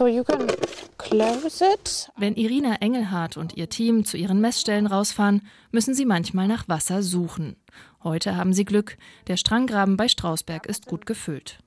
so you can close it. Wenn Irina Engelhardt und ihr Team zu ihren Messstellen rausfahren, müssen sie manchmal nach Wasser suchen. Heute haben sie Glück. Der Stranggraben bei Strausberg ist gut gefüllt.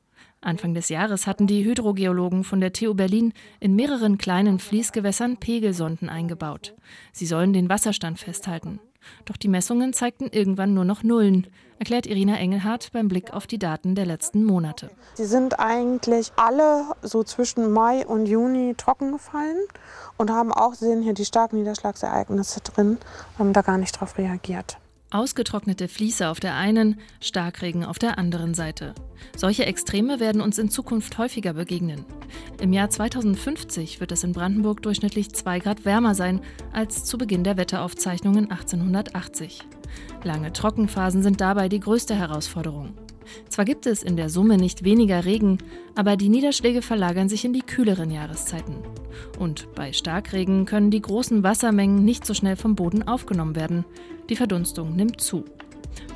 Anfang des Jahres hatten die Hydrogeologen von der TU Berlin in mehreren kleinen Fließgewässern Pegelsonden eingebaut. Sie sollen den Wasserstand festhalten. Doch die Messungen zeigten irgendwann nur noch Nullen, erklärt Irina Engelhardt beim Blick auf die Daten der letzten Monate. Sie sind eigentlich alle so zwischen Mai und Juni trocken gefallen und haben auch, Sie sehen hier die starken Niederschlagsereignisse drin, haben da gar nicht drauf reagiert. Ausgetrocknete Fließe auf der einen, Starkregen auf der anderen Seite. Solche Extreme werden uns in Zukunft häufiger begegnen. Im Jahr 2050 wird es in Brandenburg durchschnittlich 2 Grad wärmer sein als zu Beginn der Wetteraufzeichnungen 1880. Lange Trockenphasen sind dabei die größte Herausforderung. Zwar gibt es in der Summe nicht weniger Regen, aber die Niederschläge verlagern sich in die kühleren Jahreszeiten. Und bei Starkregen können die großen Wassermengen nicht so schnell vom Boden aufgenommen werden. Die Verdunstung nimmt zu.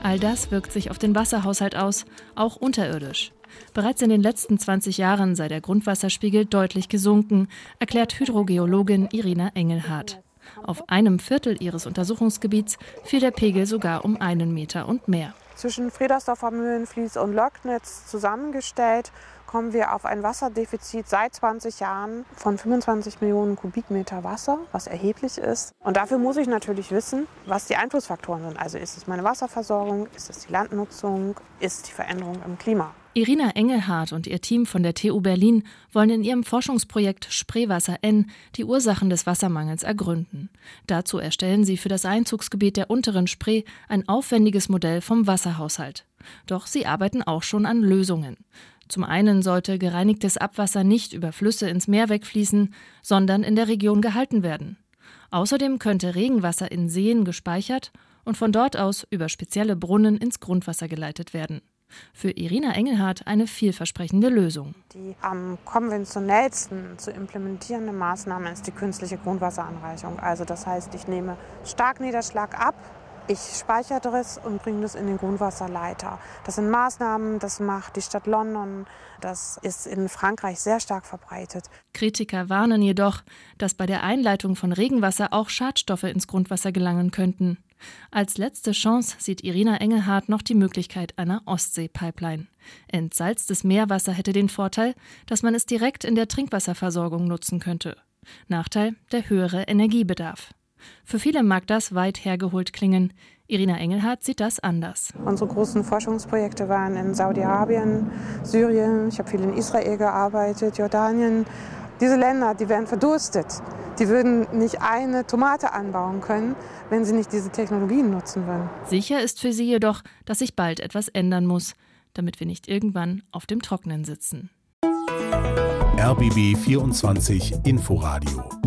All das wirkt sich auf den Wasserhaushalt aus, auch unterirdisch. Bereits in den letzten 20 Jahren sei der Grundwasserspiegel deutlich gesunken, erklärt Hydrogeologin Irina Engelhardt. Auf einem Viertel ihres Untersuchungsgebiets fiel der Pegel sogar um einen Meter und mehr. Zwischen Friedersdorfer Mühlenfließ und Löcknitz zusammengestellt kommen wir auf ein Wasserdefizit seit 20 Jahren von 25 Millionen Kubikmeter Wasser, was erheblich ist. Und dafür muss ich natürlich wissen, was die Einflussfaktoren sind. Also ist es meine Wasserversorgung, ist es die Landnutzung, ist die Veränderung im Klima. Irina Engelhardt und ihr Team von der TU Berlin wollen in ihrem Forschungsprojekt Spreewasser N die Ursachen des Wassermangels ergründen. Dazu erstellen sie für das Einzugsgebiet der unteren Spree ein aufwendiges Modell vom Wasserhaushalt. Doch sie arbeiten auch schon an Lösungen. Zum einen sollte gereinigtes Abwasser nicht über Flüsse ins Meer wegfließen, sondern in der Region gehalten werden. Außerdem könnte Regenwasser in Seen gespeichert und von dort aus über spezielle Brunnen ins Grundwasser geleitet werden. Für Irina Engelhardt eine vielversprechende Lösung. Die am konventionellsten zu implementierende Maßnahme ist die künstliche Grundwasseranreichung. Also das heißt, ich nehme Starkniederschlag ab, ich speichere das und bringe das in den Grundwasserleiter. Das sind Maßnahmen, das macht die Stadt London, das ist in Frankreich sehr stark verbreitet. Kritiker warnen jedoch, dass bei der Einleitung von Regenwasser auch Schadstoffe ins Grundwasser gelangen könnten. Als letzte Chance sieht Irina Engelhardt noch die Möglichkeit einer Ostsee-Pipeline. Entsalztes Meerwasser hätte den Vorteil, dass man es direkt in der Trinkwasserversorgung nutzen könnte. Nachteil der höhere Energiebedarf. Für viele mag das weit hergeholt klingen. Irina Engelhardt sieht das anders. Unsere großen Forschungsprojekte waren in Saudi-Arabien, Syrien, ich habe viel in Israel gearbeitet, Jordanien. Diese Länder, die werden verdurstet. Die würden nicht eine Tomate anbauen können, wenn sie nicht diese Technologien nutzen würden. Sicher ist für sie jedoch, dass sich bald etwas ändern muss, damit wir nicht irgendwann auf dem Trocknen sitzen. RBB 24 Inforadio